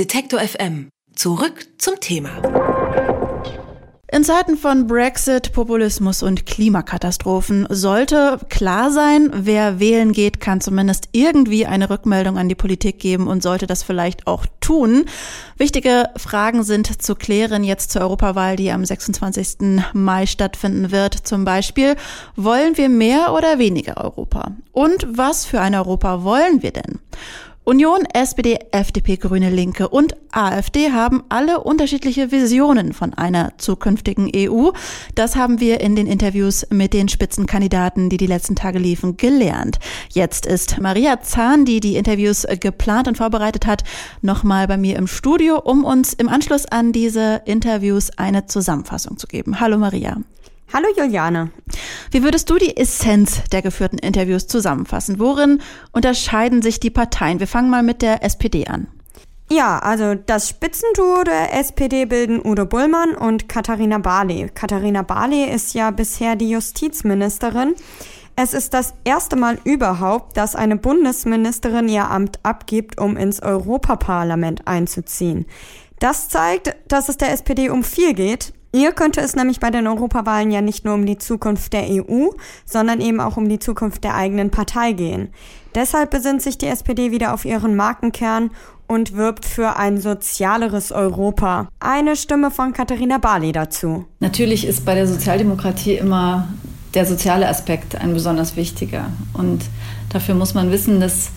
Detektor FM. Zurück zum Thema. In Zeiten von Brexit, Populismus und Klimakatastrophen sollte klar sein, wer wählen geht, kann zumindest irgendwie eine Rückmeldung an die Politik geben und sollte das vielleicht auch tun. Wichtige Fragen sind zu klären jetzt zur Europawahl, die am 26. Mai stattfinden wird. Zum Beispiel, wollen wir mehr oder weniger Europa? Und was für ein Europa wollen wir denn? Union, SPD, FDP, Grüne, Linke und AfD haben alle unterschiedliche Visionen von einer zukünftigen EU. Das haben wir in den Interviews mit den Spitzenkandidaten, die die letzten Tage liefen, gelernt. Jetzt ist Maria Zahn, die die Interviews geplant und vorbereitet hat, nochmal bei mir im Studio, um uns im Anschluss an diese Interviews eine Zusammenfassung zu geben. Hallo Maria. Hallo Juliane. Wie würdest du die Essenz der geführten Interviews zusammenfassen? Worin unterscheiden sich die Parteien? Wir fangen mal mit der SPD an. Ja, also das Spitzenduo der SPD bilden Udo Bullmann und Katharina Barley. Katharina Barley ist ja bisher die Justizministerin. Es ist das erste Mal überhaupt, dass eine Bundesministerin ihr Amt abgibt, um ins Europaparlament einzuziehen. Das zeigt, dass es der SPD um viel geht, Ihr könnte es nämlich bei den Europawahlen ja nicht nur um die Zukunft der EU, sondern eben auch um die Zukunft der eigenen Partei gehen. Deshalb besinnt sich die SPD wieder auf ihren Markenkern und wirbt für ein sozialeres Europa. Eine Stimme von Katharina Barley dazu. Natürlich ist bei der Sozialdemokratie immer der soziale Aspekt ein besonders wichtiger. Und dafür muss man wissen, dass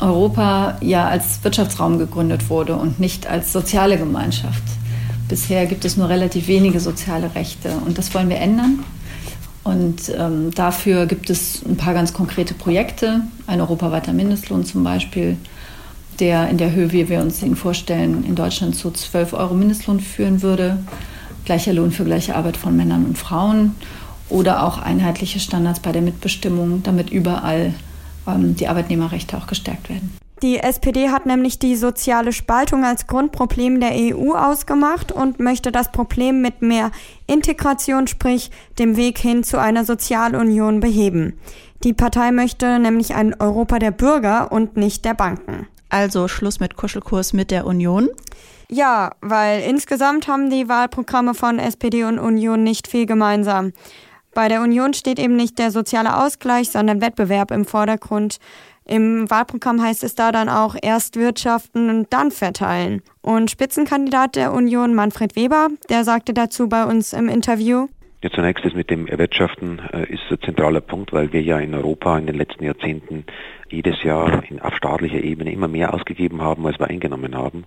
Europa ja als Wirtschaftsraum gegründet wurde und nicht als soziale Gemeinschaft. Bisher gibt es nur relativ wenige soziale Rechte und das wollen wir ändern. Und ähm, dafür gibt es ein paar ganz konkrete Projekte. Ein europaweiter Mindestlohn zum Beispiel, der in der Höhe, wie wir uns ihn vorstellen, in Deutschland zu 12 Euro Mindestlohn führen würde. Gleicher Lohn für gleiche Arbeit von Männern und Frauen. Oder auch einheitliche Standards bei der Mitbestimmung, damit überall ähm, die Arbeitnehmerrechte auch gestärkt werden. Die SPD hat nämlich die soziale Spaltung als Grundproblem der EU ausgemacht und möchte das Problem mit mehr Integration, sprich dem Weg hin zu einer Sozialunion beheben. Die Partei möchte nämlich ein Europa der Bürger und nicht der Banken. Also Schluss mit Kuschelkurs mit der Union? Ja, weil insgesamt haben die Wahlprogramme von SPD und Union nicht viel gemeinsam. Bei der Union steht eben nicht der soziale Ausgleich, sondern Wettbewerb im Vordergrund. Im Wahlprogramm heißt es da dann auch erst wirtschaften und dann verteilen. Und Spitzenkandidat der Union Manfred Weber, der sagte dazu bei uns im Interview, ja, zunächst das mit dem Erwirtschaften äh, ist ein zentraler Punkt, weil wir ja in Europa in den letzten Jahrzehnten jedes Jahr in, auf staatlicher Ebene immer mehr ausgegeben haben, als wir eingenommen haben.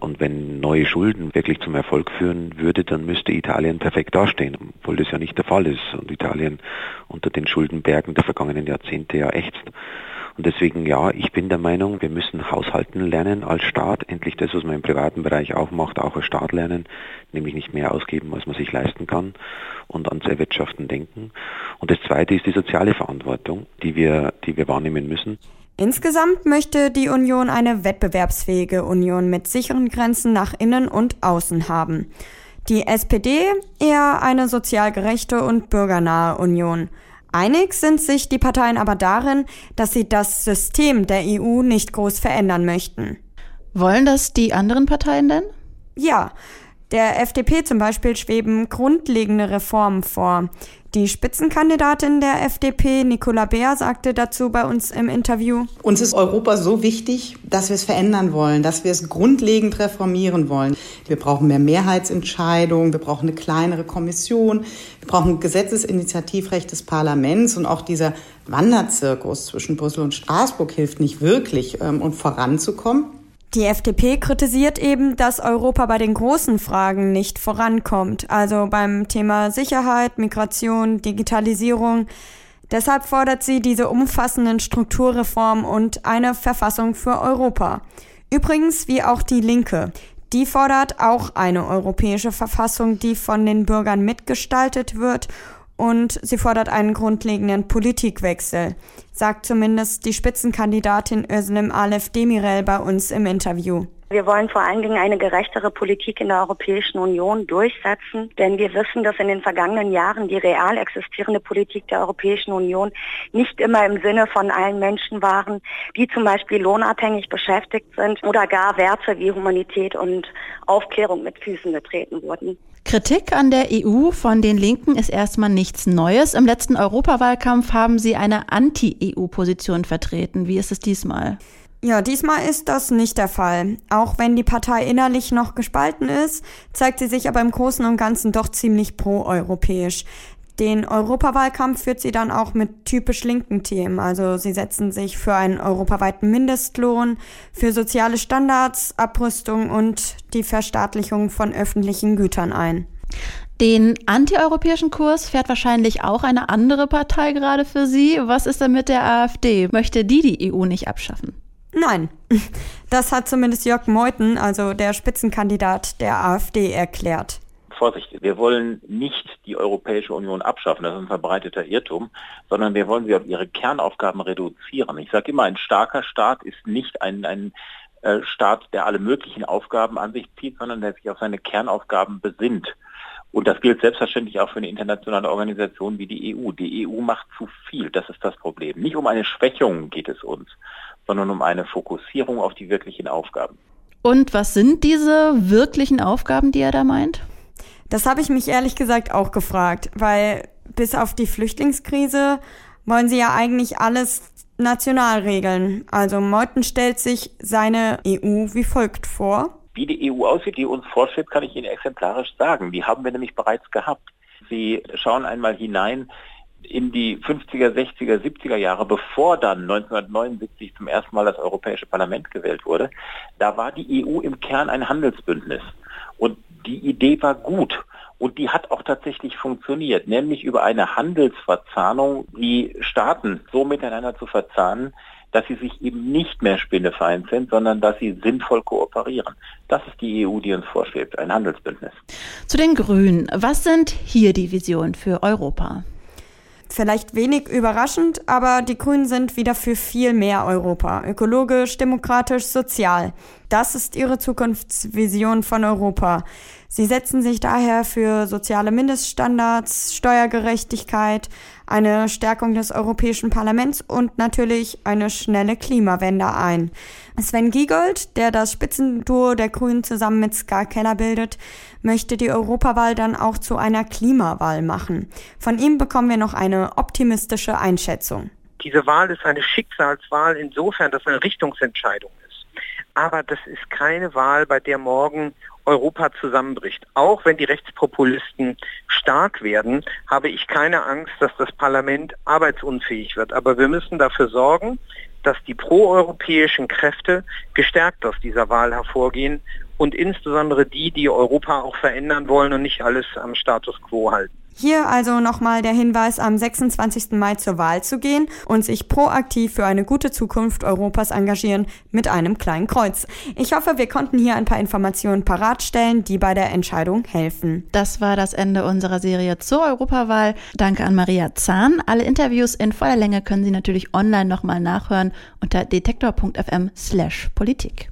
Und wenn neue Schulden wirklich zum Erfolg führen würde, dann müsste Italien perfekt dastehen, obwohl das ja nicht der Fall ist und Italien unter den Schuldenbergen der vergangenen Jahrzehnte ja ächzt. Und deswegen ja, ich bin der Meinung, wir müssen haushalten lernen als Staat. Endlich das, was man im privaten Bereich auch macht, auch als Staat lernen, nämlich nicht mehr ausgeben, als man sich leisten kann und ans Erwirtschaften denken. Und das Zweite ist die soziale Verantwortung, die wir, die wir wahrnehmen müssen. Insgesamt möchte die Union eine wettbewerbsfähige Union mit sicheren Grenzen nach innen und außen haben. Die SPD eher eine sozial gerechte und bürgernahe Union. Einig sind sich die Parteien aber darin, dass sie das System der EU nicht groß verändern möchten. Wollen das die anderen Parteien denn? Ja, der FDP zum Beispiel schweben grundlegende Reformen vor. Die Spitzenkandidatin der FDP, Nicola Beer, sagte dazu bei uns im Interview. Uns ist Europa so wichtig, dass wir es verändern wollen, dass wir es grundlegend reformieren wollen. Wir brauchen mehr Mehrheitsentscheidungen, wir brauchen eine kleinere Kommission, wir brauchen Gesetzesinitiativrecht des Parlaments und auch dieser Wanderzirkus zwischen Brüssel und Straßburg hilft nicht wirklich, um ähm, voranzukommen. Die FDP kritisiert eben, dass Europa bei den großen Fragen nicht vorankommt, also beim Thema Sicherheit, Migration, Digitalisierung. Deshalb fordert sie diese umfassenden Strukturreformen und eine Verfassung für Europa. Übrigens wie auch die Linke. Die fordert auch eine europäische Verfassung, die von den Bürgern mitgestaltet wird und sie fordert einen grundlegenden Politikwechsel, sagt zumindest die Spitzenkandidatin Özlem Alef Demirel bei uns im Interview. Wir wollen vor allen Dingen eine gerechtere Politik in der Europäischen Union durchsetzen, denn wir wissen, dass in den vergangenen Jahren die real existierende Politik der Europäischen Union nicht immer im Sinne von allen Menschen waren, die zum Beispiel lohnabhängig beschäftigt sind oder gar Werte wie Humanität und Aufklärung mit Füßen getreten wurden. Kritik an der EU von den Linken ist erstmal nichts Neues. Im letzten Europawahlkampf haben sie eine Anti-EU-Position vertreten. Wie ist es diesmal? Ja, diesmal ist das nicht der Fall. Auch wenn die Partei innerlich noch gespalten ist, zeigt sie sich aber im Großen und Ganzen doch ziemlich pro-europäisch. Den Europawahlkampf führt sie dann auch mit typisch linken Themen. Also sie setzen sich für einen europaweiten Mindestlohn, für soziale Standards, Abrüstung und die Verstaatlichung von öffentlichen Gütern ein. Den antieuropäischen Kurs fährt wahrscheinlich auch eine andere Partei gerade für Sie. Was ist denn mit der AfD? Möchte die die EU nicht abschaffen? Nein, das hat zumindest Jörg Meuthen, also der Spitzenkandidat der AfD, erklärt. Vorsicht, wir wollen nicht die Europäische Union abschaffen, das ist ein verbreiteter Irrtum, sondern wir wollen sie auf ihre Kernaufgaben reduzieren. Ich sage immer, ein starker Staat ist nicht ein, ein äh, Staat, der alle möglichen Aufgaben an sich zieht, sondern der sich auf seine Kernaufgaben besinnt. Und das gilt selbstverständlich auch für eine internationale Organisation wie die EU. Die EU macht zu viel, das ist das Problem. Nicht um eine Schwächung geht es uns, sondern um eine Fokussierung auf die wirklichen Aufgaben. Und was sind diese wirklichen Aufgaben, die er da meint? Das habe ich mich ehrlich gesagt auch gefragt, weil bis auf die Flüchtlingskrise wollen sie ja eigentlich alles national regeln. Also Meuthen stellt sich seine EU wie folgt vor. Wie die EU aussieht, die uns vorschwebt, kann ich Ihnen exemplarisch sagen. Die haben wir nämlich bereits gehabt. Sie schauen einmal hinein in die 50er, 60er, 70er Jahre, bevor dann 1979 zum ersten Mal das Europäische Parlament gewählt wurde, da war die EU im Kern ein Handelsbündnis. Und die Idee war gut. Und die hat auch tatsächlich funktioniert, nämlich über eine Handelsverzahnung die Staaten so miteinander zu verzahnen, dass sie sich eben nicht mehr spinnefeind sind, sondern dass sie sinnvoll kooperieren. Das ist die EU, die uns vorschwebt, ein Handelsbündnis. Zu den Grünen. Was sind hier die Visionen für Europa? Vielleicht wenig überraschend, aber die Grünen sind wieder für viel mehr Europa. Ökologisch, demokratisch, sozial. Das ist ihre Zukunftsvision von Europa. Sie setzen sich daher für soziale Mindeststandards, Steuergerechtigkeit, eine Stärkung des Europäischen Parlaments und natürlich eine schnelle Klimawende ein. Sven Giegold, der das Spitzenduo der Grünen zusammen mit Ska Keller bildet, möchte die Europawahl dann auch zu einer Klimawahl machen. Von ihm bekommen wir noch eine optimistische Einschätzung. Diese Wahl ist eine Schicksalswahl insofern, dass eine Richtungsentscheidung. Aber das ist keine Wahl, bei der morgen Europa zusammenbricht. Auch wenn die Rechtspopulisten stark werden, habe ich keine Angst, dass das Parlament arbeitsunfähig wird. Aber wir müssen dafür sorgen, dass die proeuropäischen Kräfte gestärkt aus dieser Wahl hervorgehen und insbesondere die, die Europa auch verändern wollen und nicht alles am Status quo halten. Hier also nochmal der Hinweis, am 26. Mai zur Wahl zu gehen und sich proaktiv für eine gute Zukunft Europas engagieren mit einem kleinen Kreuz. Ich hoffe, wir konnten hier ein paar Informationen parat stellen, die bei der Entscheidung helfen. Das war das Ende unserer Serie zur Europawahl. Danke an Maria Zahn. Alle Interviews in voller Länge können Sie natürlich online nochmal nachhören unter detektor.fm slash Politik.